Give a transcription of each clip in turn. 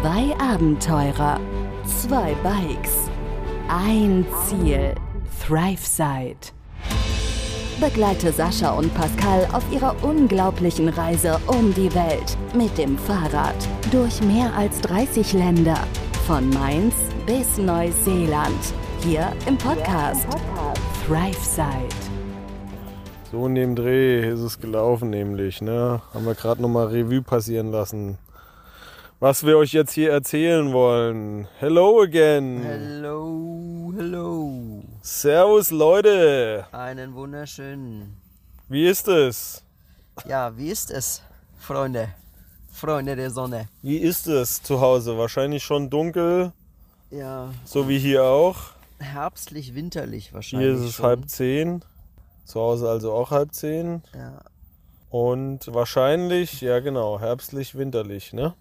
Zwei Abenteurer, zwei Bikes, ein Ziel. ThriveSide. Begleite Sascha und Pascal auf ihrer unglaublichen Reise um die Welt mit dem Fahrrad durch mehr als 30 Länder. Von Mainz bis Neuseeland. Hier im Podcast ThriveSide. So in dem Dreh ist es gelaufen nämlich. Ne? Haben wir gerade nochmal Revue passieren lassen. Was wir euch jetzt hier erzählen wollen. Hello again. Hello, hello. Servus Leute. Einen wunderschönen. Wie ist es? Ja, wie ist es, Freunde? Freunde der Sonne. Wie ist es zu Hause? Wahrscheinlich schon dunkel, Ja, so wie hier auch. herbstlich, winterlich wahrscheinlich. Hier ist es schon. halb zehn. Zu Hause also auch halb zehn. Ja, Und wahrscheinlich, ja genau, herbstlich, winterlich, ne?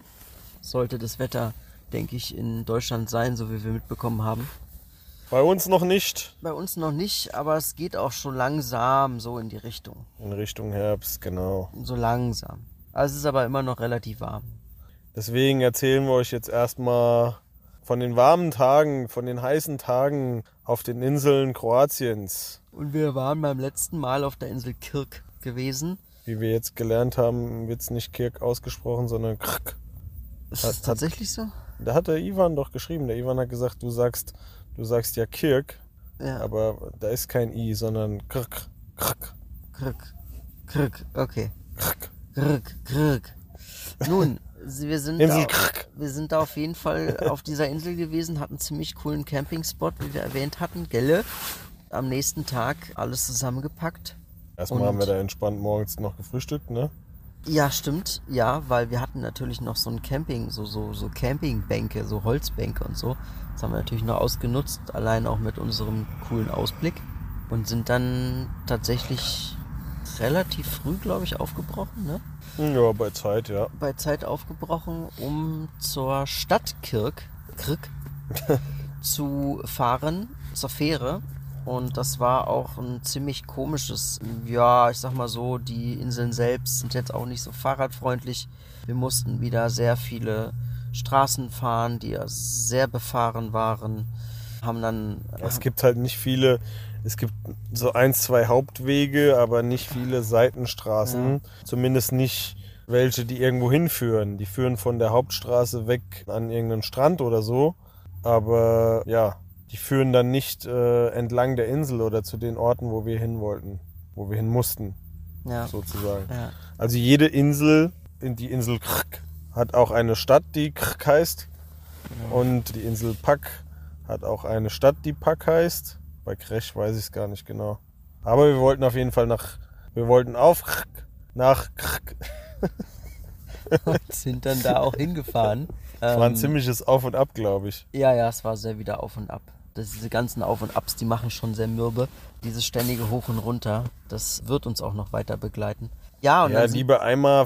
Sollte das Wetter, denke ich, in Deutschland sein, so wie wir mitbekommen haben. Bei uns noch nicht. Bei uns noch nicht, aber es geht auch schon langsam so in die Richtung. In Richtung Herbst, genau. So langsam. Also es ist aber immer noch relativ warm. Deswegen erzählen wir euch jetzt erstmal von den warmen Tagen, von den heißen Tagen auf den Inseln Kroatiens. Und wir waren beim letzten Mal auf der Insel Kirk gewesen. Wie wir jetzt gelernt haben, wird es nicht Kirk ausgesprochen, sondern Krk. Ist Hat- das tatsächlich so? Da hat der Ivan doch geschrieben. Der Ivan hat gesagt, du sagst, du sagst ja Kirk, Ja. aber da ist kein I, sondern Krk. Krk. Krk. Krk. Okay. Krk. Krk. Krk. Nun, wir sind, da, wir sind da auf jeden Fall auf dieser Insel gewesen, hatten einen ziemlich coolen Campingspot, wie wir erwähnt hatten, Gelle. Am nächsten Tag alles zusammengepackt. Erstmal haben wir da entspannt morgens noch gefrühstückt, ne? Ja, stimmt. Ja, weil wir hatten natürlich noch so ein Camping, so, so, so Campingbänke, so Holzbänke und so. Das haben wir natürlich noch ausgenutzt, allein auch mit unserem coolen Ausblick. Und sind dann tatsächlich relativ früh, glaube ich, aufgebrochen, ne? Ja, bei Zeit, ja. bei Zeit aufgebrochen, um zur Stadt Kirk, Kirk zu fahren, zur Fähre. Und das war auch ein ziemlich komisches, ja, ich sag mal so, die Inseln selbst sind jetzt auch nicht so fahrradfreundlich. Wir mussten wieder sehr viele Straßen fahren, die ja sehr befahren waren. Haben dann Es gibt halt nicht viele, es gibt so ein, zwei Hauptwege, aber nicht viele Seitenstraßen. Zumindest nicht welche, die irgendwo hinführen. Die führen von der Hauptstraße weg an irgendeinen Strand oder so. Aber ja, die führen dann nicht äh, entlang der Insel oder zu den Orten, wo wir hin wollten, wo wir hin mussten, ja, sozusagen. ja, Also jede Insel, in die Insel Krk, hat auch eine Stadt, die Krk heißt. Und die Insel Pak hat auch eine Stadt, die Pak heißt. Bei Krech weiß ich es gar nicht genau. Aber wir wollten auf jeden Fall nach, wir wollten auf Krk, nach Krk. und sind dann da auch hingefahren. Es war ein Ähm, ziemliches Auf und Ab, glaube ich. Ja, ja, es war sehr wieder auf und ab. Das, diese ganzen Auf und Abs, die machen schon sehr mürbe. Dieses ständige Hoch und Runter, das wird uns auch noch weiter begleiten. Ja, und Ja, lieber einmal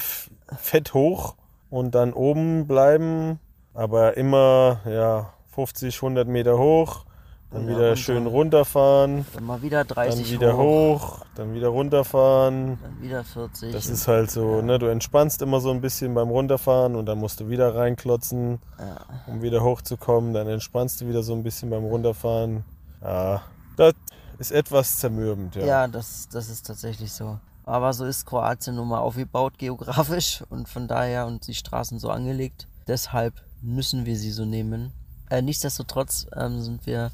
fett hoch und dann oben bleiben, aber immer ja 50, 100 Meter hoch, dann Ja, wieder runter. schön runterfahren, dann mal wieder dann 30 wieder hoch, hoch, dann wieder runterfahren. dann wieder 40. Das ist halt so, ne, du entspannst immer so ein bisschen beim Runterfahren und dann musst du wieder reinklotzen, ja, um wieder hochzukommen, dann entspannst du wieder so ein bisschen beim Runterfahren. Ja, das ist etwas zermürbend, ja. ja, das, das ist tatsächlich so. Aber so ist Kroatien nun mal aufgebaut geografisch und von daher und die Straßen so angelegt. Deshalb müssen wir sie so nehmen. Äh, nichtsdestotrotz ähm, sind wir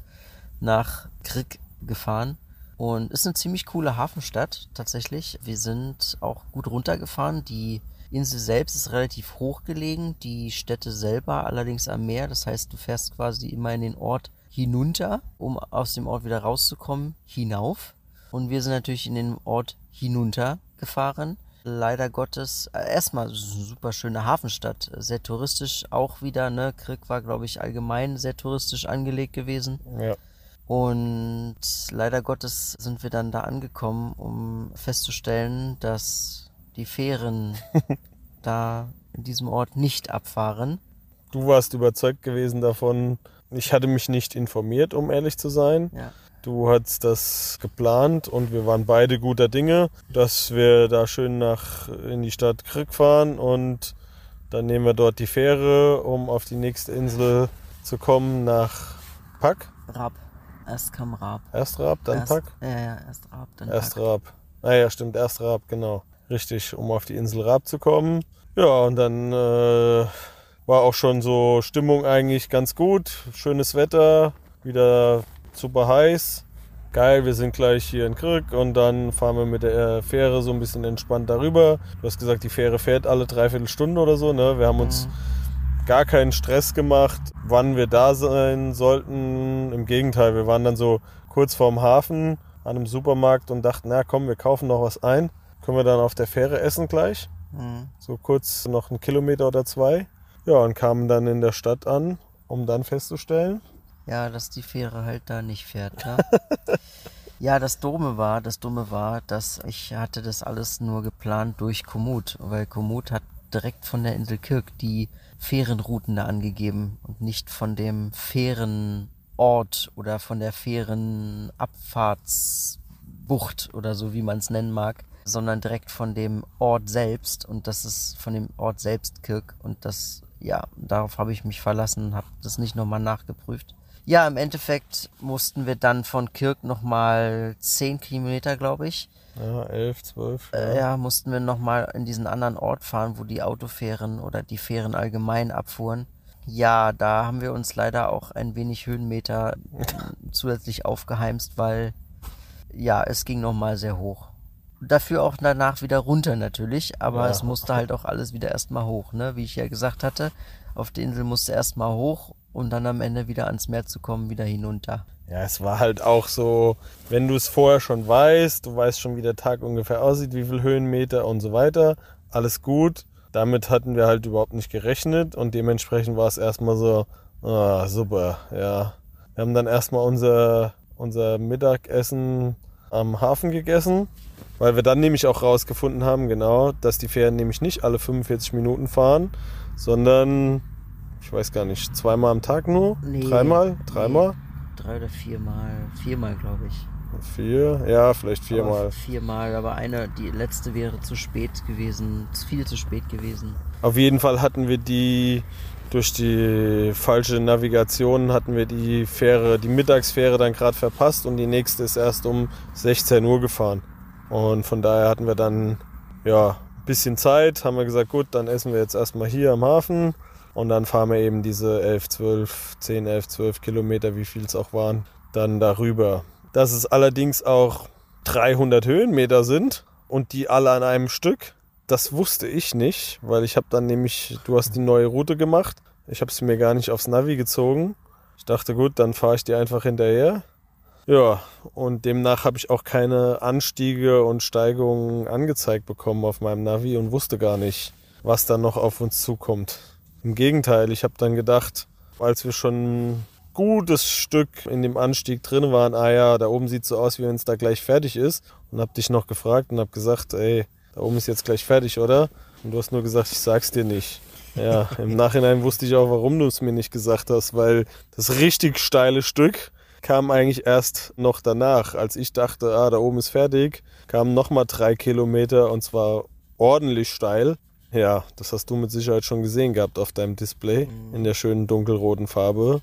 nach Krik gefahren und ist eine ziemlich coole Hafenstadt tatsächlich. Wir sind auch gut runtergefahren. Die Insel selbst ist relativ hoch gelegen, die Städte selber allerdings am Meer. Das heißt, du fährst quasi immer in den Ort hinunter, um aus dem Ort wieder rauszukommen, hinauf. Und wir sind natürlich in den Ort hinunter gefahren. Leider Gottes, äh, erstmal super schöne Hafenstadt, sehr touristisch auch wieder, ne? Krik war, glaube ich, allgemein sehr touristisch angelegt gewesen. ja. Und leider Gottes sind wir dann da angekommen, um festzustellen, dass die Fähren da in diesem Ort nicht abfahren. Du warst überzeugt gewesen davon. Ich hatte mich nicht informiert, um ehrlich zu sein. Ja. Du hast das geplant und wir waren beide guter Dinge, dass wir da schön nach in die Stadt Krück fahren und Dann nehmen wir dort die Fähre, um auf die nächste Insel zu kommen, nach Pack. Raab. Erst kam Raab. Erst Raab, dann erst, Pack? Ja, ja, erst Raab, dann Erst Pack. Raab. Ah ja, stimmt, erst Raab, genau. Richtig, um auf die Insel Raab zu kommen. Ja, und dann äh, war auch schon so Stimmung eigentlich ganz gut. Schönes Wetter, wieder super heiß. Geil, wir sind gleich hier in Krück und dann fahren wir mit der Fähre so ein bisschen entspannt darüber. Du hast gesagt, die Fähre fährt alle dreiviertel Stunde oder so. Ne? Wir haben uns gar keinen Stress gemacht, wann wir da sein sollten. Im Gegenteil, wir waren dann so kurz vorm Hafen an einem Supermarkt und dachten, na komm, wir kaufen noch was ein. Können wir dann auf der Fähre essen gleich. Mhm. So kurz noch einen Kilometer oder zwei. Ja, und kamen dann in der Stadt an, um dann festzustellen. Ja, dass die Fähre halt da nicht fährt. Ne? ja, das Dumme war, das Dumme war, dass ich hatte das alles nur geplant durch Komoot, weil Komoot hat direkt von der Insel Kirk die Fährenrouten da angegeben und nicht von dem Fährenort oder von der Fährenabfahrtsbucht oder so, wie man es nennen mag, sondern direkt von dem Ort selbst und das ist von dem Ort selbst Kirk und das, ja, darauf habe ich mich verlassen, habe das nicht nochmal nachgeprüft. Ja, im Endeffekt mussten wir dann von Kirk nochmal 10 Kilometer, glaube ich. Ja, elf, zwölf. Äh, ja, mussten wir nochmal in diesen anderen Ort fahren, wo die Autofähren oder die Fähren allgemein abfuhren. Ja, da haben wir uns leider auch ein wenig Höhenmeter zusätzlich aufgeheimst, weil ja, es ging nochmal sehr hoch. Dafür auch danach wieder runter natürlich, aber Ja. es musste halt auch alles wieder erstmal hoch, ne? Wie ich ja gesagt hatte, auf der Insel musste erstmal hoch und dann am Ende wieder ans Meer zu kommen, wieder hinunter. Ja, es war halt auch so, wenn du es vorher schon weißt, du weißt schon, wie der Tag ungefähr aussieht, wie viel Höhenmeter und so weiter, alles gut. Damit hatten wir halt überhaupt nicht gerechnet und dementsprechend war es erstmal so, ah, super, ja. Wir haben dann erstmal unser, unser Mittagessen am Hafen gegessen, weil wir dann nämlich auch rausgefunden haben, genau, dass die Fähren nämlich nicht alle 45 Minuten fahren, sondern, ich weiß gar nicht, zweimal am Tag nur? Nee, Dreimal? nee. Drei oder viermal, viermal glaube ich. Vier? Ja, vielleicht viermal. Aber viermal, aber eine, die letzte wäre zu spät gewesen, viel zu spät gewesen. Auf jeden Fall hatten wir die, durch die falsche Navigation hatten wir die Fähre, die Mittagsfähre dann gerade verpasst und die nächste ist erst um 16 Uhr gefahren. Und von daher hatten wir dann, ja, ein bisschen Zeit, haben wir gesagt, gut, dann essen wir jetzt erstmal hier am Hafen und dann fahren wir eben diese 11, 12, 10, 11, 12 Kilometer, wie viel es auch waren, dann darüber. Dass es allerdings auch 300 Höhenmeter sind und die alle an einem Stück, das wusste ich nicht, weil ich habe dann nämlich, du hast die neue Route gemacht, ich habe sie mir gar nicht aufs Navi gezogen. Ich dachte, gut, dann fahre ich dir einfach hinterher. Ja, und demnach habe ich auch keine Anstiege und Steigungen angezeigt bekommen auf meinem Navi und wusste gar nicht, was da noch auf uns zukommt. Im Gegenteil, ich habe dann gedacht, als wir schon ein gutes Stück in dem Anstieg drin waren, ah ja, da oben sieht so aus, wie wenn es da gleich fertig ist. Und habe dich noch gefragt und habe gesagt, ey, da oben ist jetzt gleich fertig, oder? Und du hast nur gesagt, ich sag's dir nicht. Ja, im Nachhinein wusste ich auch, warum du es mir nicht gesagt hast, weil das richtig steile Stück kam eigentlich erst noch danach. Als ich dachte, ah, da oben ist fertig, kamen nochmal drei Kilometer und zwar ordentlich steil. Ja, das hast du mit Sicherheit schon gesehen gehabt auf deinem Display in der schönen dunkelroten Farbe.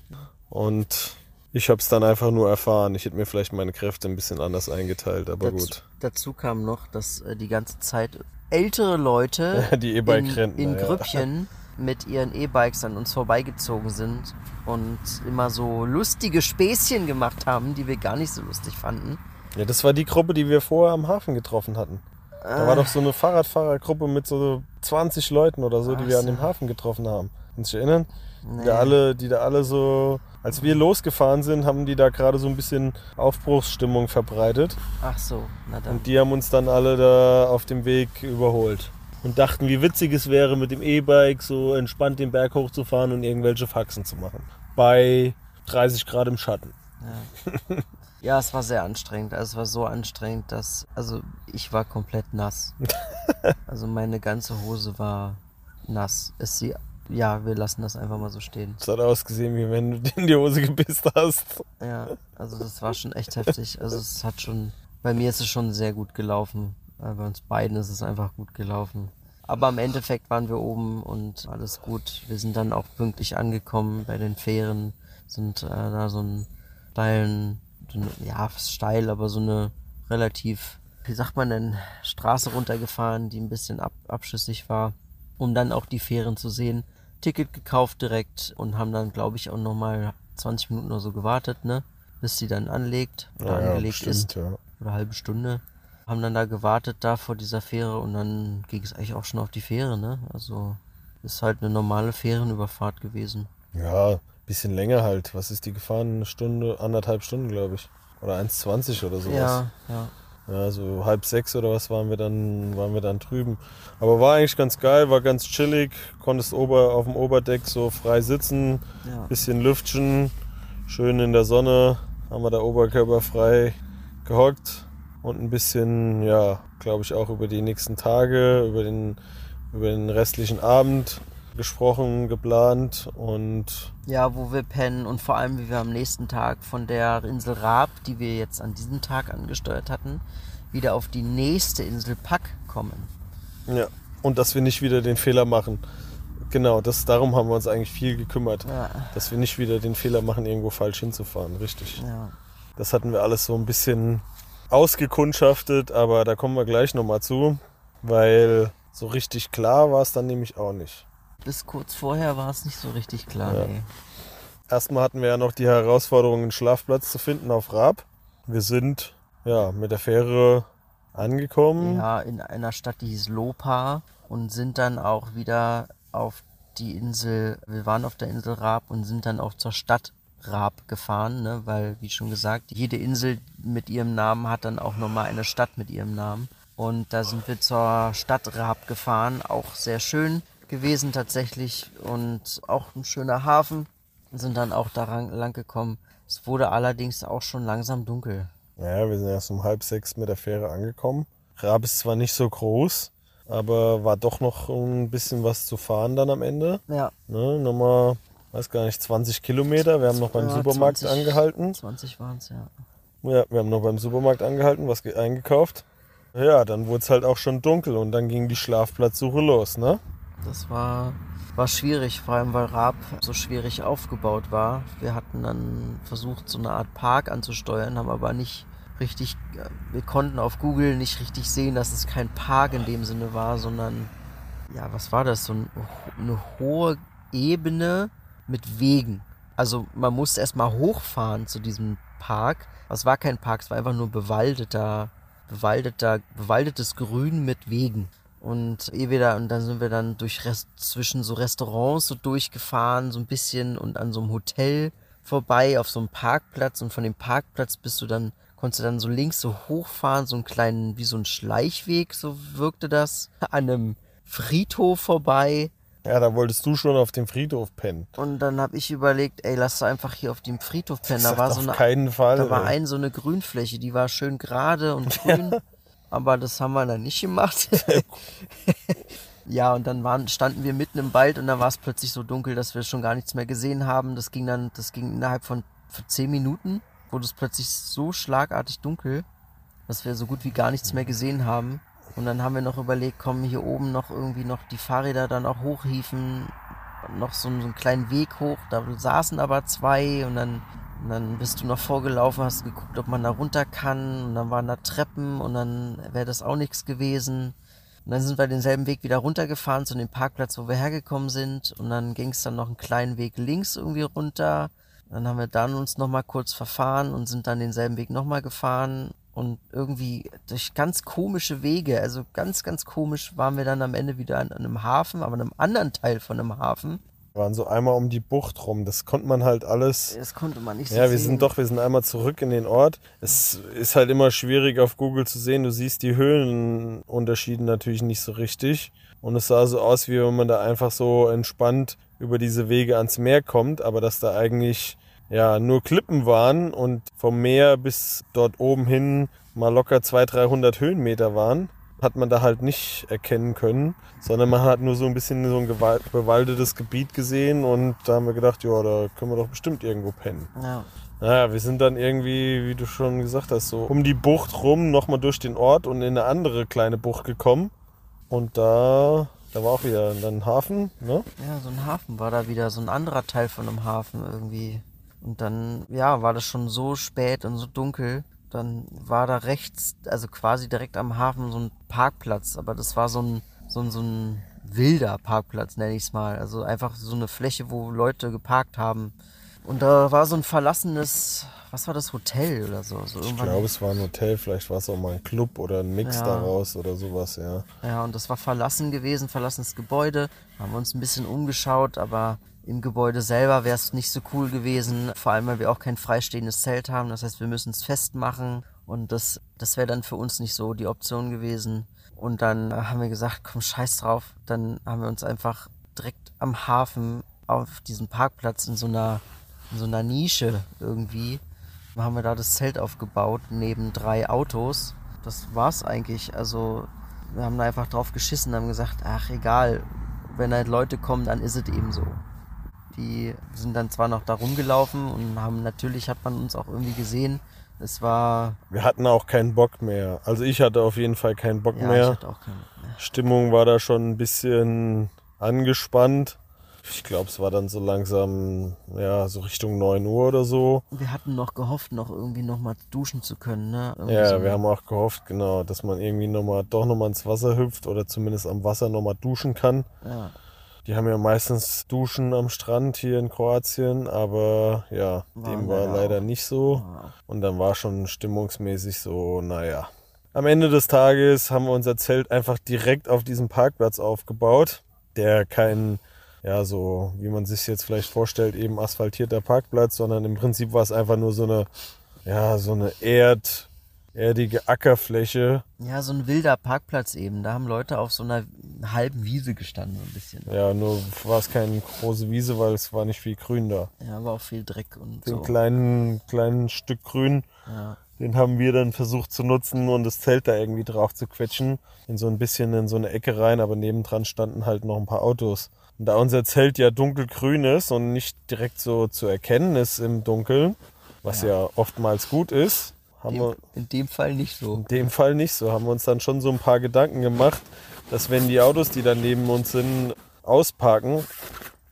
Und ich habe es dann einfach nur erfahren. Ich hätte mir vielleicht meine Kräfte ein bisschen anders eingeteilt, aber Dazu, gut. dazu kam noch, dass äh, die ganze Zeit ältere Leute Die in, E-Bike-Rentner, in ja. Grüppchen mit ihren E-Bikes an uns vorbeigezogen sind und immer so lustige Späßchen gemacht haben, die wir gar nicht so lustig fanden. Ja, das war die Gruppe, die wir vorher am Hafen getroffen hatten. Da war doch so eine Fahrradfahrergruppe mit so 20 Leuten oder so, die Ach wir an so. dem Hafen getroffen haben. Kannst du dich erinnern? Die, Nee. da alle, die da alle so, als wir losgefahren sind, haben die da gerade so ein bisschen Aufbruchsstimmung verbreitet. Ach so, na dann. Und die haben uns dann alle da auf dem Weg überholt. Und dachten, wie witzig es wäre, mit dem E-Bike so entspannt den Berg hochzufahren und irgendwelche Faxen zu machen. Bei 30 Grad im Schatten. Ja, es war sehr anstrengend. Also es war so anstrengend, dass. Also ich war komplett nass. also meine ganze Hose war nass. Ist sie. Ja, wir lassen das einfach mal so stehen. Es hat ausgesehen, wie wenn du dir in die Hose gepisst hast. Ja, also das war schon echt heftig. Also es hat schon. Bei mir ist es schon sehr gut gelaufen. Äh, Bei uns beiden ist es einfach gut gelaufen. Aber im Endeffekt waren wir oben und alles gut. Wir sind dann auch pünktlich angekommen bei den Fähren, sind äh, da so einen steilen, ja, steil, aber so eine relativ, wie sagt man denn, Straße runtergefahren, die ein bisschen ab, abschüssig war, um dann auch die Fähren zu sehen. Ticket gekauft direkt und haben dann, glaube ich, auch nochmal 20 Minuten oder so gewartet, ne? Bis sie dann anlegt oder Ja, ja, angelegt bestimmt, ist. ja. Oder eine halbe Stunde. Haben dann da gewartet da vor dieser Fähre und dann ging es eigentlich auch schon auf die Fähre, ne? Also ist halt eine normale Fährenüberfahrt gewesen. Ja, bisschen länger halt. Was ist die gefahren? Eine Stunde, anderthalb Stunden, glaube ich. Oder 1,20 oder sowas. Ja, ja. Ja, so halb sechs oder was waren wir dann, waren wir dann drüben. Aber war eigentlich ganz geil, war ganz chillig, konntest ober, auf dem Oberdeck so frei sitzen, ja. bisschen lüftchen, schön in der Sonne, haben wir da oberkörperfrei gehockt und ein bisschen, ja, glaube ich auch über die nächsten Tage, über den, über den restlichen Abend gesprochen, geplant und Ja, wo wir pennen und vor allem, wie wir am nächsten Tag von der Insel Raab, die wir jetzt an diesem Tag angesteuert hatten, wieder auf die nächste Insel Pack kommen. ja, und dass wir nicht wieder den Fehler machen. Genau, das, darum haben wir uns eigentlich viel gekümmert. Ja, Dass wir nicht wieder den Fehler machen, irgendwo falsch hinzufahren. Richtig. ja. Das hatten wir alles so ein bisschen ausgekundschaftet, aber da kommen wir gleich nochmal zu, weil so richtig klar war es dann nämlich auch nicht. Bis kurz vorher war es nicht so richtig klar. Ja. Nee. Erstmal hatten wir ja noch die Herausforderung, einen Schlafplatz zu finden auf Raab. Wir sind ja mit der Fähre angekommen. Ja, in einer Stadt, die hieß Lopa und sind dann auch wieder auf die Insel, wir waren auf der Insel Raab und sind dann auch zur Stadt Raab gefahren, ne? weil, wie schon gesagt, jede Insel mit ihrem Namen hat dann auch nochmal eine Stadt mit ihrem Namen. Und da sind wir zur Stadt Raab gefahren, auch sehr schön gewesen tatsächlich und auch ein schöner Hafen. Sind dann auch da lang, gekommen. Es wurde allerdings auch schon langsam dunkel. Ja, wir sind erst um halb sechs mit der Fähre angekommen. Raab ist zwar nicht so groß, aber war doch noch ein bisschen was zu fahren dann am Ende. Ja, Ne, nochmal, weiß gar nicht, 20 Kilometer. Wir haben noch beim Ja, Supermarkt 20. angehalten. 20 waren es, ja. Ja, wir haben noch beim Supermarkt angehalten, was ge- eingekauft. Ja, dann wurde es halt auch schon dunkel und dann ging die Schlafplatzsuche los, ne? Das war, war schwierig, vor allem weil Raab so schwierig aufgebaut war. Wir hatten dann versucht, so eine Art Park anzusteuern, haben aber nicht richtig, äh, wir konnten auf Google nicht richtig sehen, dass es kein Park in dem Sinne war, sondern, ja, was war das? So ein, eine hohe Ebene mit Wegen. Also man musste erstmal hochfahren zu diesem Park. Es war kein Park, es war einfach nur bewaldeter, bewaldeter, bewaldetes Grün mit Wegen. Und eh wieder, und dann sind wir dann durch Rest, zwischen so Restaurants so durchgefahren, so ein bisschen und an so einem Hotel vorbei auf so einem Parkplatz und von dem Parkplatz bist du dann, konntest du dann so links so hochfahren, so einen kleinen, wie so ein Schleichweg, so wirkte das, an einem Friedhof vorbei. Ja, da wolltest du schon auf dem Friedhof pennen. Und dann habe ich überlegt, ey, lass doch einfach hier auf dem Friedhof pennen. Da war auf so eine keinen Fall. da war ey. ein so eine Grünfläche, die war schön gerade und grün, aber das haben wir dann nicht gemacht. ja, und dann waren, standen wir mitten im Wald und dann war es plötzlich so dunkel, dass wir schon gar nichts mehr gesehen haben. Das ging dann, das ging innerhalb von zehn Minuten, wurde es plötzlich so schlagartig dunkel, dass wir so gut wie gar nichts mehr gesehen haben. Und dann haben wir noch überlegt, kommen hier oben noch irgendwie noch die Fahrräder dann auch hochhieven, noch so, so einen kleinen Weg hoch, da saßen aber zwei und dann, und dann bist du noch vorgelaufen, hast geguckt, ob man da runter kann und dann waren da Treppen und dann wäre das auch nichts gewesen. Und dann sind wir denselben Weg wieder runtergefahren zu dem Parkplatz, wo wir hergekommen sind und dann ging es dann noch einen kleinen Weg links irgendwie runter. Dann haben wir dann uns nochmal kurz verfahren und sind dann denselben Weg nochmal gefahren und irgendwie durch ganz komische Wege, also ganz, ganz komisch waren wir dann am Ende wieder an einem Hafen, aber einem anderen Teil von einem Hafen. Wir waren so einmal um die Bucht rum. Das konnte man halt alles. Das konnte man nicht so Ja, wir sehen. sind doch, wir sind einmal zurück in den Ort. Es ist halt immer schwierig auf Google zu sehen. Du siehst die Höhenunterschiede natürlich nicht so richtig. Und es sah so aus, wie wenn man da einfach so entspannt über diese Wege ans Meer kommt, aber dass da eigentlich ja nur Klippen waren und vom Meer bis dort oben hin mal locker 200, 300 Höhenmeter waren, hat man da halt nicht erkennen können, sondern man hat nur so ein bisschen so ein bewaldetes Gebiet gesehen und da haben wir gedacht, ja, da können wir doch bestimmt irgendwo pennen. Ja, Naja, wir sind dann irgendwie, wie du schon gesagt hast, so um die Bucht rum, nochmal durch den Ort und in eine andere kleine Bucht gekommen. Und da Da war auch wieder ein Hafen, ne? Ja, so ein Hafen war da wieder, so ein anderer Teil von einem Hafen irgendwie. Und dann, ja, war das schon so spät und so dunkel. Dann war da rechts, also quasi direkt am Hafen, so ein Parkplatz. Aber das war so ein, so ein, so ein wilder Parkplatz, nenne ich es mal. Also einfach so eine Fläche, wo Leute geparkt haben. Und da war so ein verlassenes, was war das, Hotel oder so? so ich glaube, es war ein Hotel, vielleicht war es auch mal ein Club oder ein Mix ja. daraus oder sowas, ja. Ja, und das war verlassen gewesen, verlassenes Gebäude. Haben wir uns ein bisschen umgeschaut, aber im Gebäude selber wäre es nicht so cool gewesen. Vor allem, weil wir auch kein freistehendes Zelt haben. Das heißt, wir müssen es festmachen. Und das, das wäre dann für uns nicht so die Option gewesen. Und dann haben wir gesagt, komm, scheiß drauf. Dann haben wir uns einfach direkt am Hafen auf diesem Parkplatz in so einer in so einer Nische irgendwie. Haben wir da das Zelt aufgebaut, neben drei Autos. Das war's eigentlich. Also, wir haben da einfach drauf geschissen, haben gesagt, ach egal, wenn halt Leute kommen, dann ist es eben so. Die sind dann zwar noch da rumgelaufen und haben natürlich hat man uns auch irgendwie gesehen. Es war. Wir hatten auch keinen Bock mehr. Also ich hatte auf jeden Fall keinen Bock ja, mehr. Ich hatte auch keinen Bock mehr. Stimmung war da schon ein bisschen angespannt. Ich glaube, es war dann so langsam, ja, so Richtung 9 Uhr oder so. Wir hatten noch gehofft, noch irgendwie nochmal duschen zu können, ne? Irgendwie ja, so. wir haben auch gehofft, genau, dass man irgendwie noch mal, doch nochmal ins Wasser hüpft oder zumindest am Wasser nochmal duschen kann. Ja. Die haben ja meistens Duschen am Strand hier in Kroatien, aber ja, war dem war leider auch. nicht so. Und dann war schon stimmungsmäßig so, naja. Am Ende des Tages haben wir unser Zelt einfach direkt auf diesem Parkplatz aufgebaut, der kein ja, so wie man sich jetzt vielleicht vorstellt, eben asphaltierter Parkplatz, sondern im Prinzip war es einfach nur so eine, ja, so eine Erd, erdige Ackerfläche. Ja, so ein wilder Parkplatz eben. Da haben Leute auf so einer halben Wiese gestanden, so ein bisschen. Ja, nur war es keine große Wiese, weil es war nicht viel Grün da. Ja, war auch viel Dreck und Den so. kleinen, kleinen Stück Grün. Ja. Den haben wir dann versucht zu nutzen und das Zelt da irgendwie drauf zu quetschen. In so ein bisschen in so eine Ecke rein, aber nebendran standen halt noch ein paar Autos. Und da unser Zelt ja dunkelgrün ist und nicht direkt so zu erkennen ist im Dunkeln, was ja, ja oftmals gut ist, haben wir. In dem Fall nicht so. In dem Fall nicht so. Haben wir uns dann schon so ein paar Gedanken gemacht, dass wenn die Autos, die dann neben uns sind, ausparken,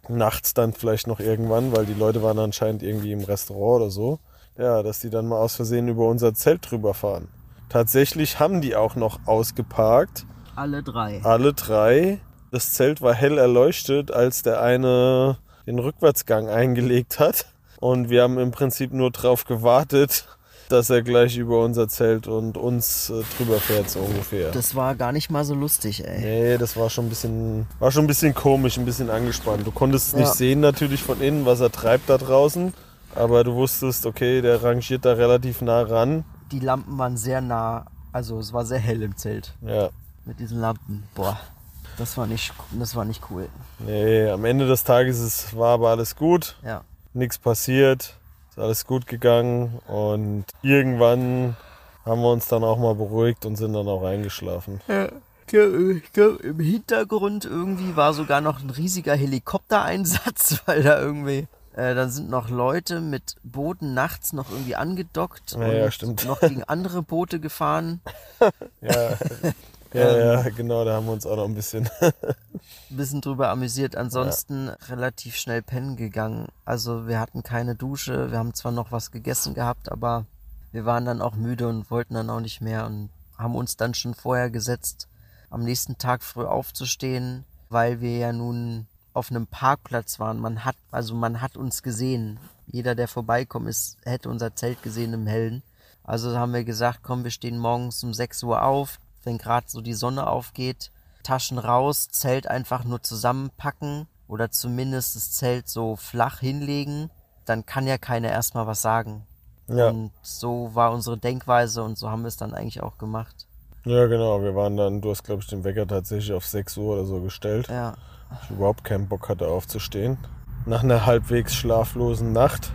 nachts dann vielleicht noch irgendwann, weil die Leute waren anscheinend irgendwie im Restaurant oder so, ja, dass die dann mal aus Versehen über unser Zelt drüber fahren. Tatsächlich haben die auch noch ausgeparkt. Alle drei. Alle drei. Das Zelt war hell erleuchtet, als der eine den Rückwärtsgang eingelegt hat. Und wir haben im Prinzip nur darauf gewartet, dass er gleich über unser Zelt und uns äh, drüber fährt, so ungefähr. Das war gar nicht mal so lustig, ey. Nee, das war schon ein bisschen, war schon ein bisschen komisch, ein bisschen angespannt. Du konntest ja. nicht sehen natürlich von innen, was er treibt da draußen. Aber du wusstest, okay, der rangiert da relativ nah ran. Die Lampen waren sehr nah, also es war sehr hell im Zelt. Ja. Mit diesen Lampen. Boah. Das war nicht, das war nicht cool. Nee, am Ende des Tages ist, war aber alles gut. Ja. Nichts passiert. Ist alles gut gegangen. Und irgendwann haben wir uns dann auch mal beruhigt und sind dann auch eingeschlafen. Ja. Ich glaube, im Hintergrund irgendwie war sogar noch ein riesiger Helikoptereinsatz, weil da irgendwie äh, dann sind noch Leute mit Booten nachts noch irgendwie angedockt ja, und ja, noch gegen andere Boote gefahren. ja, Ja, ja, genau, da haben wir uns auch noch ein bisschen. ein bisschen drüber amüsiert. Ansonsten ja. relativ schnell pennen gegangen. Also wir hatten keine Dusche, wir haben zwar noch was gegessen gehabt, aber wir waren dann auch müde und wollten dann auch nicht mehr und haben uns dann schon vorher gesetzt, am nächsten Tag früh aufzustehen, weil wir ja nun auf einem Parkplatz waren. Man hat, also man hat uns gesehen. Jeder, der vorbeikommt, ist, hätte unser Zelt gesehen im Hellen. Also haben wir gesagt, komm, wir stehen morgens um 6 Uhr auf, wenn gerade so die Sonne aufgeht, Taschen raus, Zelt einfach nur zusammenpacken oder zumindest das Zelt so flach hinlegen, dann kann ja keiner erstmal was sagen. Ja. Und so war unsere Denkweise und so haben wir es dann eigentlich auch gemacht. Ja, genau. Wir waren dann, du hast, glaube ich, den Wecker tatsächlich auf 6 Uhr oder so gestellt. Ja. Ich überhaupt keinen Bock hatte aufzustehen. Nach einer halbwegs schlaflosen Nacht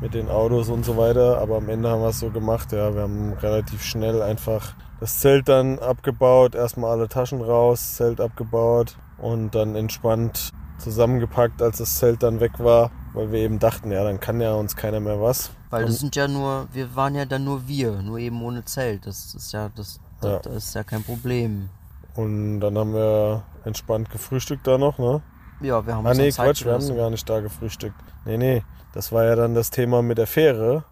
mit den Autos und so weiter. Aber am Ende haben wir es so gemacht, ja. Wir haben relativ schnell einfach das Zelt dann abgebaut, erstmal alle Taschen raus, Zelt abgebaut und dann entspannt zusammengepackt, als das Zelt dann weg war, weil wir eben dachten, ja, dann kann ja uns keiner mehr was. Weil das sind ja nur, wir waren ja dann nur wir, nur eben ohne Zelt. Das ist ja, das, das, ja. das ist ja kein Problem. Und dann haben wir entspannt gefrühstückt da noch, ne? Ja, wir haben Ah nee, Quatsch, wir haben gar nicht da gefrühstückt. Nee, nee, das war ja dann das Thema mit der Fähre,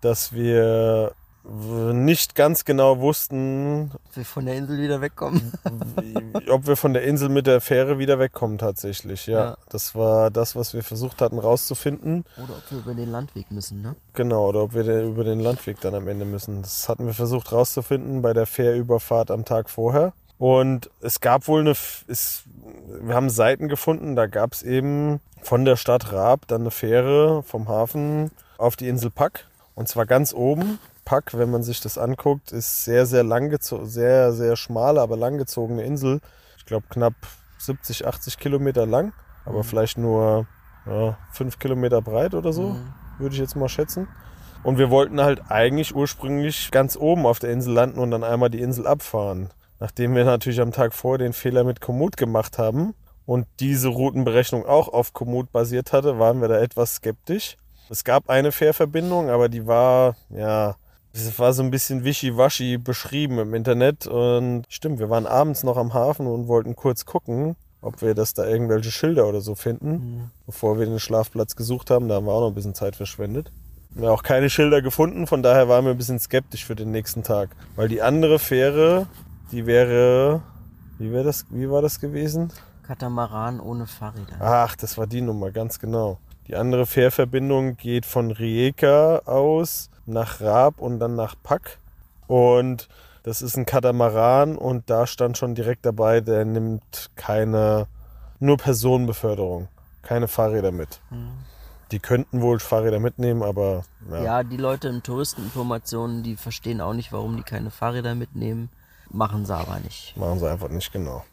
dass wir nicht ganz genau wussten, Ob wir von der Insel wieder wegkommen. ob wir von der Insel mit der Fähre wieder wegkommen tatsächlich. Ja, Ja. das war das, was wir versucht hatten rauszufinden. Oder ob wir über den Landweg müssen, ne? Genau, oder ob wir den, über den Landweg dann am Ende müssen. Das hatten wir versucht rauszufinden bei der Fährüberfahrt am Tag vorher. Und es gab wohl eine, es, wir haben Seiten gefunden, da gab es eben von der Stadt Raab dann eine Fähre vom Hafen auf die Insel Pack. Und zwar ganz oben. Pack, wenn man sich das anguckt, ist sehr, sehr langgezogen, sehr, sehr schmale, aber langgezogene Insel. Ich glaube knapp 70, 80 Kilometer lang, aber vielleicht nur ja, 5 Kilometer breit oder so Mhm. würde ich jetzt mal schätzen. Und wir wollten halt eigentlich ursprünglich ganz oben auf der Insel landen und dann einmal die Insel abfahren. Nachdem wir natürlich am Tag vor den Fehler mit Komoot gemacht haben und diese Routenberechnung auch auf Komoot basiert hatte, waren wir da etwas skeptisch. Es gab eine Fährverbindung, aber die war, ja, es war so ein bisschen wischiwaschi beschrieben im Internet. Und stimmt, wir waren abends noch am Hafen und wollten kurz gucken, ob wir das da irgendwelche Schilder oder so finden Mhm. bevor wir den Schlafplatz gesucht haben. Da haben wir auch noch ein bisschen Zeit verschwendet. Wir haben auch keine Schilder gefunden, von daher waren wir ein bisschen skeptisch für den nächsten Tag. Weil die andere Fähre, die wäre. Wie, wär das, wie war das gewesen? Katamaran ohne Fahrräder. Ach, das war die Nummer, ganz genau. Die andere Fährverbindung geht von Rijeka aus nach Raab und dann nach Pack. Und das ist ein Katamaran und da stand schon direkt dabei, der nimmt keine, nur Personenbeförderung, keine Fahrräder mit. Mhm. Die könnten wohl Fahrräder mitnehmen, aber ja. Ja, die Leute in Touristeninformationen, die verstehen auch nicht, warum die keine Fahrräder mitnehmen. Machen sie aber nicht. machen sie einfach nicht genau.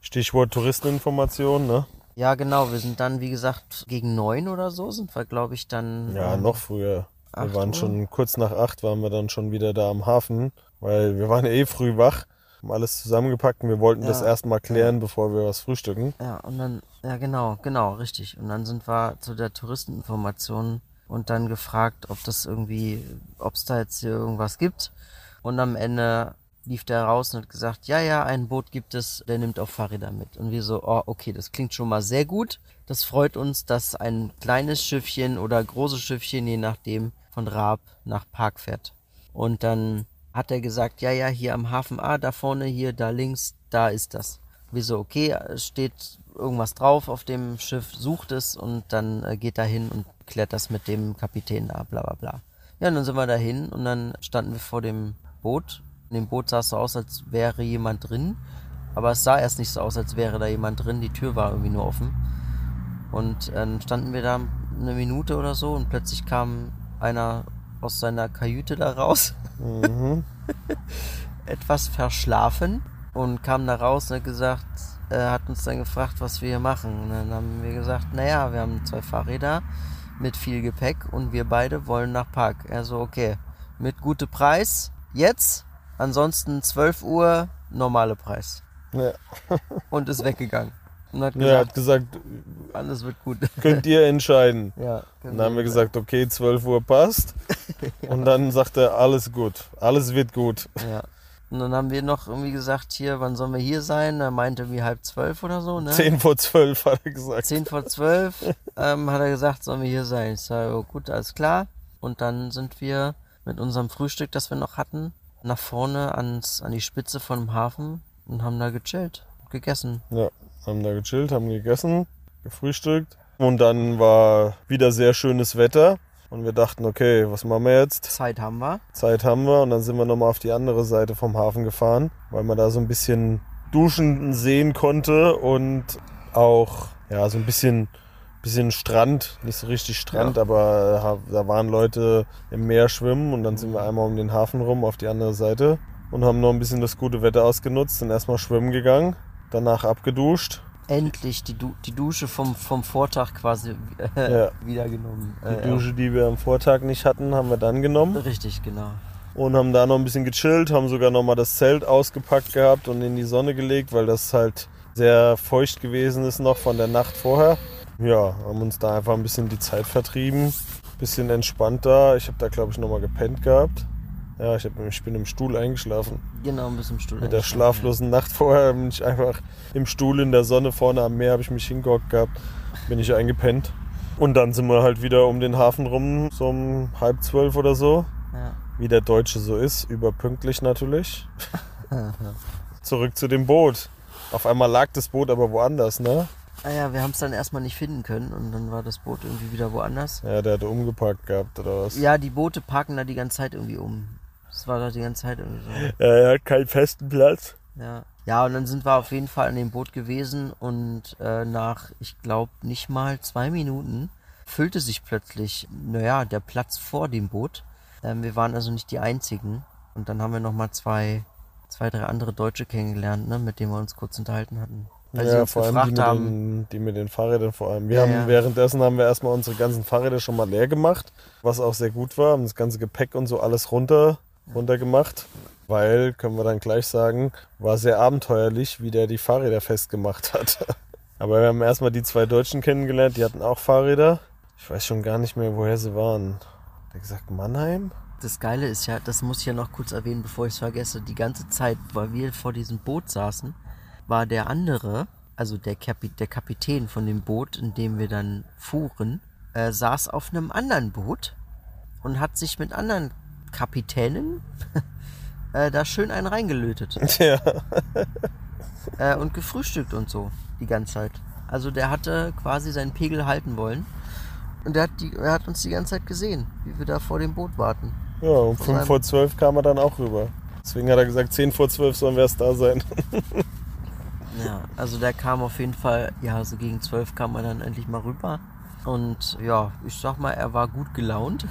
Stichwort Touristeninformation, ne? Ja, genau. Wir sind dann, wie gesagt, gegen neun oder so sind wir, glaube ich, dann. Ja, ähm, noch früher. Wir waren Uhr? schon kurz nach acht, waren wir dann schon wieder da am Hafen, weil wir waren ja eh früh wach, haben alles zusammengepackt und wir wollten das Ja. erstmal klären, bevor wir was frühstücken. Ja, und dann, ja, genau, genau, richtig. Und dann sind wir zu der Touristeninformation und dann gefragt, ob das irgendwie, ob es da jetzt hier irgendwas gibt. Und am Ende lief der raus und hat gesagt, ja, ja, ein Boot gibt es, der nimmt auch Fahrräder mit. Und wir so, oh, okay, das klingt schon mal sehr gut. Das freut uns, dass ein kleines Schiffchen oder großes Schiffchen, je nachdem, von Raab nach Park fährt. Und dann hat er gesagt, ja, ja, hier am Hafen A, da vorne, hier, da links, da ist das. Wir so, okay, steht irgendwas drauf auf dem Schiff, sucht es und dann äh, geht er hin und klärt das mit dem Kapitän da, bla bla bla. Ja, und dann sind wir dahin und dann standen wir vor dem Boot. In dem Boot sah es so aus, als wäre jemand drin. Aber es sah erst nicht so aus, als wäre da jemand drin. Die Tür war irgendwie nur offen. Und äh, dann standen wir da eine Minute oder so und plötzlich kam einer aus seiner Kajüte da raus. Mhm. etwas verschlafen und kam da raus und hat gesagt, er hat uns dann gefragt, was wir hier machen. Und dann haben wir gesagt, naja, wir haben zwei Fahrräder mit viel Gepäck und wir beide wollen nach Park. Er so, okay, mit gutem Preis, jetzt, ansonsten 12 Uhr, normale Preis. Ja. Und ist weggegangen. Und hat Ja, er hat gesagt, gesagt, alles wird gut. könnt ihr entscheiden. ja, dann haben wir gesagt, okay, 12 Uhr passt. Und dann sagt er, alles gut, alles wird gut. Ja. Und dann haben wir noch irgendwie gesagt, hier, wann sollen wir hier sein? Er meinte irgendwie halb zwölf oder so, ne? 10 vor 12 hat er gesagt. 10 vor 12 ähm, hat er gesagt, sollen wir hier sein. Ich sage, oh, gut, alles klar. Und dann sind wir mit unserem Frühstück, das wir noch hatten, nach vorne ans, an die Spitze von dem Hafen und haben da gechillt, gegessen. Ja, haben da gechillt, haben gegessen, gefrühstückt. Und dann war wieder sehr schönes Wetter. Und wir dachten, okay, was machen wir jetzt? Zeit haben wir. Zeit haben wir. Und dann sind wir nochmal auf die andere Seite vom Hafen gefahren, weil man da so ein bisschen duschen sehen konnte und auch ja so ein bisschen bisschen Strand, nicht so richtig Strand, Ja. aber äh, da waren Leute im Meer schwimmen und dann sind wir einmal um den Hafen rum auf die andere Seite und haben noch ein bisschen das gute Wetter ausgenutzt, sind erstmal schwimmen gegangen, danach abgeduscht. Endlich die, du die Dusche vom, vom Vortag quasi äh, Ja. wiedergenommen. Die Äh, Dusche, die wir am Vortag nicht hatten, haben wir dann genommen. ja. Richtig, genau. und haben da noch ein bisschen gechillt, haben sogar noch mal das Zelt ausgepackt gehabt und in die Sonne gelegt, weil das halt sehr feucht gewesen ist noch von der Nacht vorher. Ja, haben uns da einfach ein bisschen die Zeit vertrieben, bisschen entspannt da. Ich habe da glaube ich noch mal gepennt gehabt Ja, ich, hab, ich bin im Stuhl eingeschlafen. Genau, ein bisschen im Stuhl. Mit der schlaflosen Nacht vorher bin ich einfach im Stuhl in der Sonne vorne am Meer, habe ich mich hingehockt gehabt, bin ich eingepennt. Und dann sind wir halt wieder um den Hafen rum, so um halb zwölf oder so. Ja. Wie der Deutsche so ist, überpünktlich natürlich. Zurück zu dem Boot. Auf einmal lag das Boot aber woanders, ne? Ah ja, wir haben es dann erstmal nicht finden können und dann war das Boot irgendwie wieder woanders. Ja, der hatte umgepackt gehabt oder was? Ja, die Boote parken da die ganze Zeit irgendwie um. Das war da die ganze Zeit irgendwie so. Ja, er hat keinen festen Platz. Ja. Ja, und dann sind wir auf jeden Fall an dem Boot gewesen und äh, nach, ich glaube, nicht mal zwei Minuten füllte sich plötzlich, naja, der Platz vor dem Boot. Ähm, wir waren also nicht die Einzigen. Und dann haben wir nochmal zwei, zwei, drei andere Deutsche kennengelernt, ne, mit denen wir uns kurz unterhalten hatten. Sie ja, vor allem die mit, haben, den, die mit den Fahrrädern vor allem. Wir Ja, haben ja. währenddessen haben wir erstmal unsere ganzen Fahrräder schon mal leer gemacht, was auch sehr gut war. Haben das ganze Gepäck und so alles runter, runter gemacht. Weil, können wir dann gleich sagen, war sehr abenteuerlich, wie der die Fahrräder festgemacht hat. Aber wir haben erstmal die zwei Deutschen kennengelernt, die hatten auch Fahrräder. Ich weiß schon gar nicht mehr, woher sie waren. Hat er gesagt Mannheim? Das Geile ist ja, das muss ich ja noch kurz erwähnen, bevor ich es vergesse, die ganze Zeit, weil wir vor diesem Boot saßen, war der andere, also der, Kapi der Kapitän von dem Boot, in dem wir dann fuhren, äh, saß auf einem anderen Boot und hat sich mit anderen Kapitänen äh, da schön einen reingelötet Ja. äh, und gefrühstückt und so die ganze Zeit. Also der hatte quasi seinen Pegel halten wollen und der hat, die, er hat uns die ganze Zeit gesehen, wie wir da vor dem Boot warten. Ja, um Von 5 seinem- vor 12 kam er dann auch rüber. Deswegen hat er gesagt, 10 vor 12 sollen wir erst da sein. Ja, also der kam auf jeden Fall, ja, so gegen zwölf kam er dann endlich mal rüber. Und ja, ich sag mal, er war gut gelaunt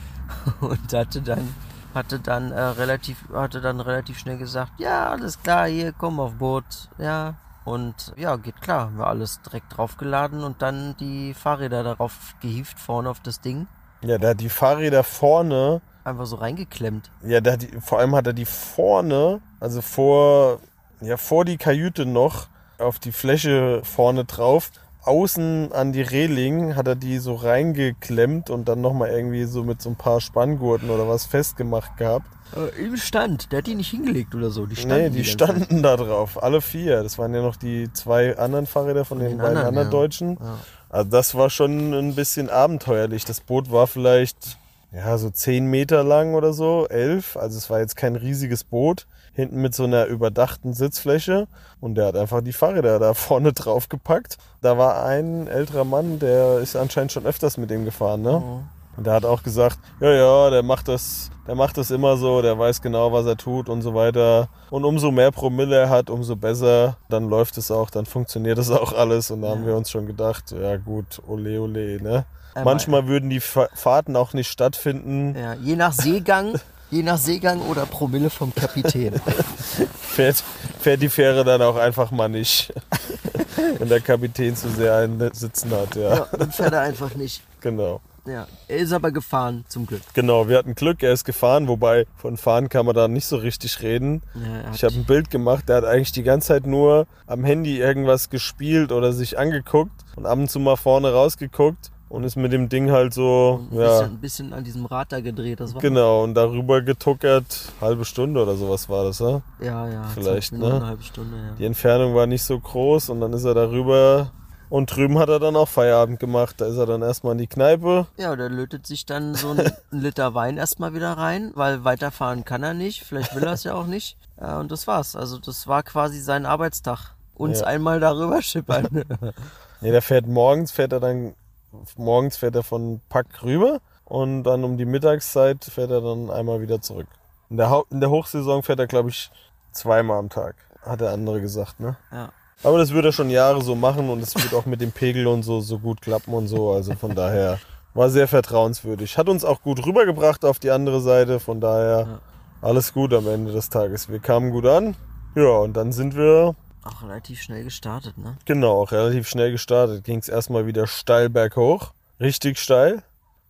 und hatte dann, hatte dann äh, relativ, hatte dann relativ schnell gesagt, ja, alles klar, hier, komm auf Boot, ja. Und ja, geht klar, haben wir alles direkt draufgeladen und dann die Fahrräder darauf gehievt, vorne auf das Ding. Ja, der hat die Fahrräder vorne Einfach so reingeklemmt. Ja, hat die, vor allem hat er die vorne, also vor, ja, vor die Kajüte noch, auf die Fläche vorne drauf, außen an die Reling hat er die so reingeklemmt und dann nochmal irgendwie so mit so ein paar Spanngurten oder was festgemacht gehabt. Äh, Im Stand, der hat die nicht hingelegt oder so. Die nee, die Zeit. standen da drauf, alle vier. Das waren ja noch die zwei anderen Fahrräder von, den, den beiden anderen, anderen ja. Deutschen. Ja. Also das war schon ein bisschen abenteuerlich. Das Boot war vielleicht ja so zehn Meter lang oder so, elf. Also es war jetzt kein riesiges Boot. Hinten mit so einer überdachten Sitzfläche. Und der hat einfach die Fahrräder da vorne drauf gepackt. Da war ein älterer Mann, der ist anscheinend schon öfters mit dem gefahren, ne? Mhm. Und der hat auch gesagt, ja, ja, der macht das, der macht das immer so, der weiß genau, was er tut und so weiter. Und umso mehr Promille er hat, umso besser. Dann läuft es auch, dann funktioniert es auch alles. Und da haben Ja. wir uns schon gedacht, ja gut, ole ole, ne? Aber- Manchmal würden die Fa- Fahrten auch nicht stattfinden. Ja, je nach Seegang, je nach Seegang oder Promille vom Kapitän. Fährt, fährt die Fähre dann auch einfach mal nicht. Wenn der Kapitän zu sehr einen sitzen hat, ja. Ja, dann fährt er einfach nicht. Genau. Ja, er ist aber gefahren, zum Glück. Genau, wir hatten Glück, er ist gefahren, wobei von Fahren kann man da nicht so richtig reden. Ja, Ich habe ein Bild gemacht, der hat eigentlich die ganze Zeit nur am Handy irgendwas gespielt oder sich angeguckt und ab und zu mal vorne rausgeguckt und ist mit dem Ding halt so, ein, ja, bisschen, ein bisschen an diesem Rad da gedreht. Das war genau, und darüber getuckert, halbe Stunde oder sowas war das, ja? Ja, ja. Vielleicht, 20 Minuten, ne? Eine halbe Stunde, ja. Die Entfernung war nicht so groß und dann ist er darüber und drüben hat er dann auch Feierabend gemacht. Da ist er dann erstmal in die Kneipe. Ja, der lötet sich dann so ein, ein Liter Wein erstmal wieder rein, weil weiterfahren kann er nicht. Vielleicht will er es ja auch nicht. Ja, und das war's. Also das war quasi sein Arbeitstag. Uns Ja. einmal darüber schippern. Nee, der fährt morgens, fährt er dann, morgens fährt er von Pack rüber und dann um die Mittagszeit fährt er dann einmal wieder zurück. In der, in der Hochsaison fährt er, glaube ich, zweimal am Tag, hat der andere gesagt, ne? ja. Aber das wird er schon Jahre so machen und es wird auch mit dem Pegel und so, so gut klappen und so. Also von daher war sehr vertrauenswürdig. Hat uns auch gut rübergebracht auf die andere Seite, von daher Ja. alles gut am Ende des Tages. Wir kamen gut an. Ja, und dann sind wir Auch relativ schnell gestartet, ne? Genau, auch relativ schnell gestartet. Ging es erstmal wieder steil berghoch. Richtig steil.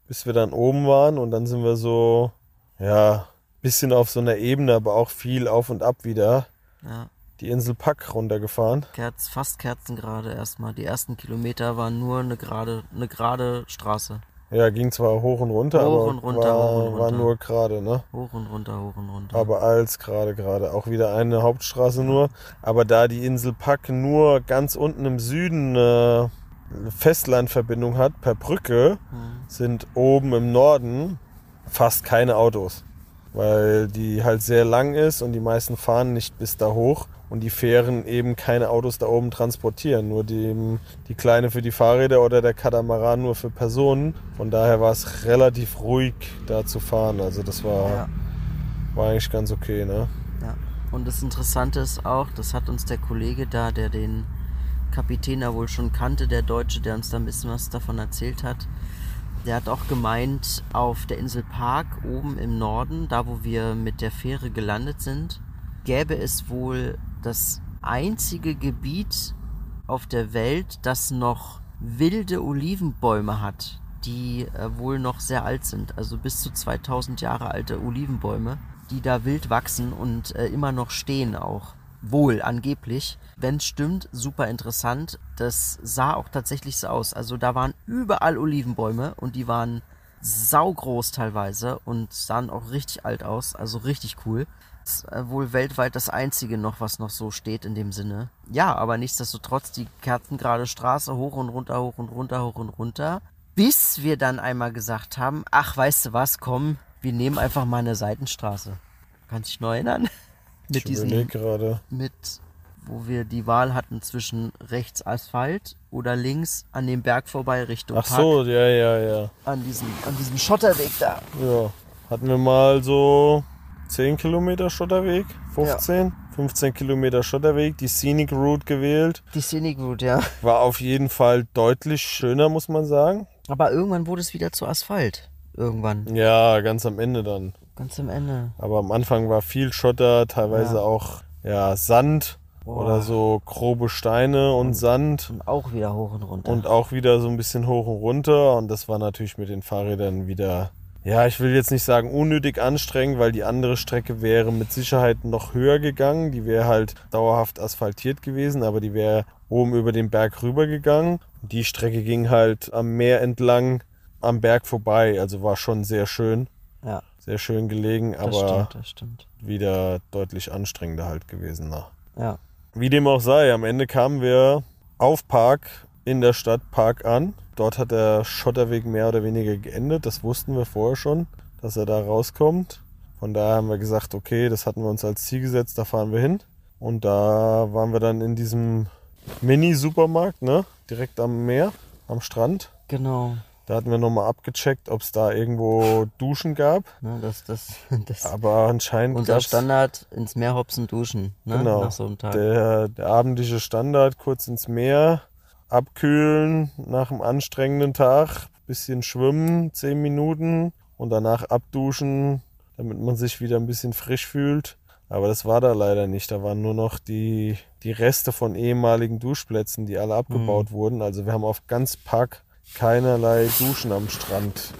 Bis wir dann oben waren und dann sind wir so, ja, bisschen auf so einer Ebene, aber auch viel auf und ab wieder. Ja. Die Insel Pack runtergefahren. Kerz, fast kerzengerade erstmal. Die ersten Kilometer waren nur eine gerade, eine gerade Straße. Ja, ging zwar hoch und runter, Hoch aber und runter, war, hoch und war nur gerade, ne? Hoch und runter, hoch und runter. Aber als gerade, gerade. Auch wieder eine Hauptstraße nur. Aber da die Insel Pack nur ganz unten im Süden äh, eine Festlandverbindung hat, per Brücke, Hm. sind oben im Norden fast keine Autos. Weil die halt sehr lang ist und die meisten fahren nicht bis da hoch und die Fähren eben keine Autos da oben transportieren. Nur die, die kleine für die Fahrräder oder der Katamaran nur für Personen. Von daher war es relativ ruhig da zu fahren. Also das war, ja, war eigentlich ganz okay, ne? ja. Und das Interessante ist auch, das hat uns der Kollege da, der den Kapitän da wohl schon kannte, der Deutsche, der uns da ein bisschen was davon erzählt hat. Der hat auch gemeint, auf der Insel Park oben im Norden, da wo wir mit der Fähre gelandet sind, gäbe es wohl das einzige Gebiet auf der Welt, das noch wilde Olivenbäume hat, die äh, wohl noch sehr alt sind, also bis zu 2000 Jahre alte Olivenbäume, die da wild wachsen und äh, immer noch stehen auch. Wohl, angeblich. Wenn es stimmt, super interessant. Das sah auch tatsächlich so aus. Also da waren überall Olivenbäume und die waren saugroß teilweise und sahen auch richtig alt aus. Also richtig cool. Äh, wohl weltweit das einzige noch, was noch so steht in dem Sinne. Ja, aber nichtsdestotrotz die kerzengerade Straße hoch und runter, hoch und runter, hoch und runter. Bis wir dann einmal gesagt haben, ach, weißt du was, komm, wir nehmen einfach mal eine Seitenstraße. Kannst dich noch erinnern? Mit überleg gerade. mit, wo wir die Wahl hatten zwischen rechts Asphalt oder links an dem Berg vorbei Richtung Ach Park. so, ja, ja, ja. An diesem, an diesem Schotterweg da. Ja. Hatten wir mal so 10 Kilometer Schotterweg, 15, 15 Kilometer Schotterweg, die Scenic Route gewählt. Die Scenic Route, ja. War auf jeden Fall deutlich schöner, muss man sagen. Aber irgendwann wurde es wieder zu Asphalt. Irgendwann. Ja, ganz am Ende dann. Ganz am Ende. Aber am Anfang war viel Schotter, teilweise Ja. auch ja, Sand Boah. oder so grobe Steine und Sand. Und auch wieder hoch und runter. Und auch wieder so ein bisschen hoch und runter. Und das war natürlich mit den Fahrrädern wieder, ja, ich will jetzt nicht sagen unnötig anstrengend, weil die andere Strecke wäre mit Sicherheit noch höher gegangen. Die wäre halt dauerhaft asphaltiert gewesen, aber die wäre oben über den Berg rüber gegangen. Die Strecke ging halt am Meer entlang am Berg vorbei. Also war schon sehr schön, ja, sehr schön gelegen, das aber stimmt, das stimmt. wieder deutlich anstrengender halt gewesen. Na. Ja. Wie dem auch sei, am Ende kamen wir auf Park in der Stadt Park an. Dort hat der Schotterweg mehr oder weniger geendet. Das wussten wir vorher schon, dass er da rauskommt. Von daher haben wir gesagt, okay, das hatten wir uns als Ziel gesetzt, da fahren wir hin. Und da waren wir dann in diesem Mini-Supermarkt, ne? Direkt am Meer, am Strand. Genau. Da hatten wir nochmal abgecheckt, ob es da irgendwo Duschen gab. Ne, das, das, das Aber anscheinend unser Standard ins Meer hopsen duschen. Ne? Genau. Nach so einem Tag. Der, der abendliche Standard, kurz ins Meer, abkühlen nach einem anstrengenden Tag, bisschen schwimmen, 10 Minuten und danach abduschen, damit man sich wieder ein bisschen frisch fühlt. Aber das war da leider nicht. Da waren nur noch die, die Reste von ehemaligen Duschplätzen, die alle abgebaut wurden. Also wir haben auf ganz Park keinerlei Duschen am Strand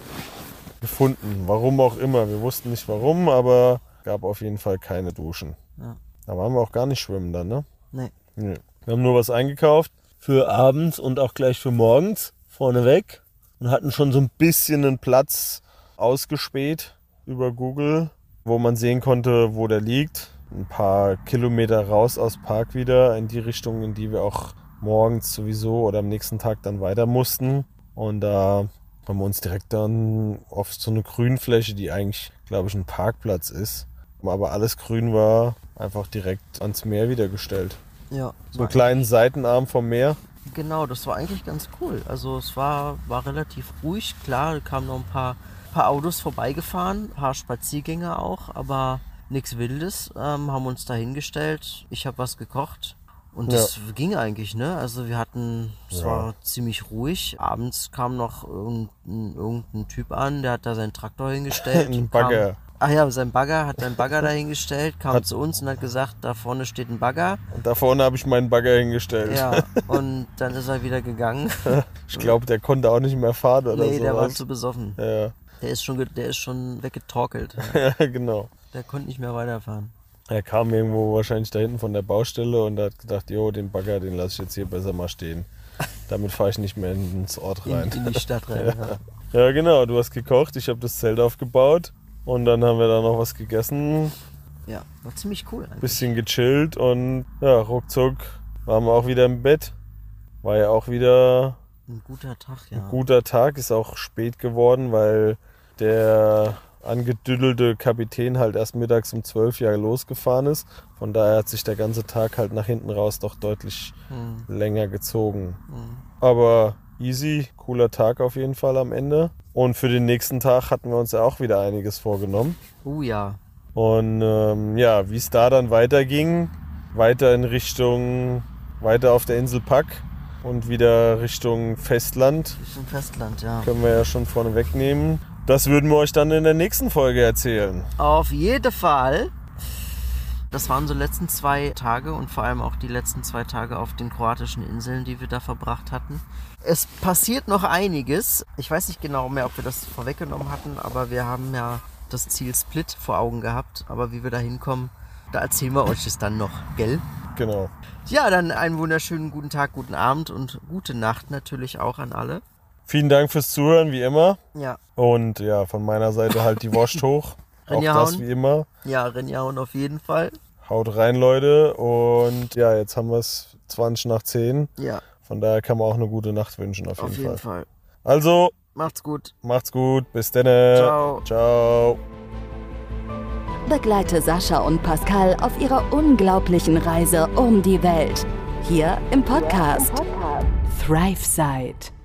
gefunden. Warum auch immer. Wir wussten nicht warum, aber gab auf jeden Fall keine Duschen. Ja. Da waren wir auch gar nicht schwimmen dann, ne? Nee. Nee. Wir haben nur was eingekauft für abends und auch gleich für morgens vorneweg und hatten schon so ein bisschen einen Platz ausgespäht über Google, wo man sehen konnte, wo der liegt. Ein paar Kilometer raus aus Park wieder in die Richtung, in die wir auch morgens sowieso oder am nächsten Tag dann weiter mussten. Und da haben wir uns direkt dann auf so eine Grünfläche, die eigentlich, glaube ich, ein Parkplatz ist, aber alles grün war, einfach direkt ans Meer wieder gestellt. Ja. So einen kleinen Seitenarm vom Meer. Genau, das war eigentlich ganz cool. Also es war, war relativ ruhig. Klar, kamen noch ein paar, paar Autos vorbeigefahren, ein paar Spaziergänger auch, aber nichts Wildes. Ähm, haben uns da hingestellt. Ich habe was gekocht. Und das ging eigentlich, ne? Also wir hatten, es Ja. war ziemlich ruhig. Abends kam noch irgendein, irgendein Typ an, der hat da seinen Traktor hingestellt. Ein Bagger. Ach ja, sein Bagger, hat seinen Bagger da hingestellt, kam Hat- zu uns und hat gesagt, da vorne steht ein Bagger. Und da vorne habe ich meinen Bagger hingestellt. Ja, und dann ist er wieder gegangen. Ich glaube, der konnte auch nicht mehr fahren oder nee, so. der war zu besoffen. ja, Der ist schon, der ist schon weggetorkelt. ja, genau. Der konnte nicht mehr weiterfahren. Er kam irgendwo wahrscheinlich da hinten von der Baustelle und hat gedacht, jo, den Bagger, den lasse ich jetzt hier besser mal stehen. Damit fahre ich nicht mehr ins Ort In, rein. in die Stadt rein. Ja. Ja, genau. Du hast gekocht, ich habe das Zelt aufgebaut. Und dann haben wir da noch was gegessen, Ja, war ziemlich cool eigentlich. bisschen gechillt und ja, ruckzuck waren wir auch wieder im Bett. War ja auch wieder Ein guter Tag, ja. ein guter Tag, ist auch spät geworden, weil der angedüdelte Kapitän halt erst mittags um 12 Jahre losgefahren ist. Von daher hat sich der ganze Tag halt nach hinten raus doch deutlich Hm, länger gezogen. hm. Aber easy, cooler Tag auf jeden Fall am Ende. Und für den nächsten Tag hatten wir uns ja auch wieder einiges vorgenommen. Oh ja. Und ähm, ja, wie es da dann weiterging, weiter in Richtung, weiter auf der Insel Pack und wieder Richtung Festland, Richtung Festland, ja. können wir ja schon vorne wegnehmen. Das würden wir euch dann in der nächsten Folge erzählen. Auf jeden Fall. Das waren so letzten zwei Tage und vor allem auch die letzten zwei Tage auf den kroatischen Inseln, die wir da verbracht hatten. Es passiert noch einiges. Ich weiß nicht genau mehr, ob wir das vorweggenommen hatten, aber wir haben ja das Ziel Split vor Augen gehabt. Aber wie wir da hinkommen, da erzählen wir euch es dann noch, gell? Genau. Ja, dann einen wunderschönen guten Tag, guten Abend und gute Nacht natürlich auch an alle. Vielen Dank fürs Zuhören, wie immer. Ja, Und ja, von meiner Seite halt die Wurst hoch. Auch Reingehauen. das wie immer. ja, Renjaun auf jeden Fall. Haut rein, Leute. Und ja, jetzt haben wir es 20 nach 10. Ja, Von daher kann man auch eine gute Nacht wünschen, auf jeden, auf jeden Fall. Fall. Also, Macht's gut. macht's gut. Bis dann. Ciao. Ciao. Begleite Sascha und Pascal auf ihrer unglaublichen Reise um die Welt. Hier im Podcast ThriveSide.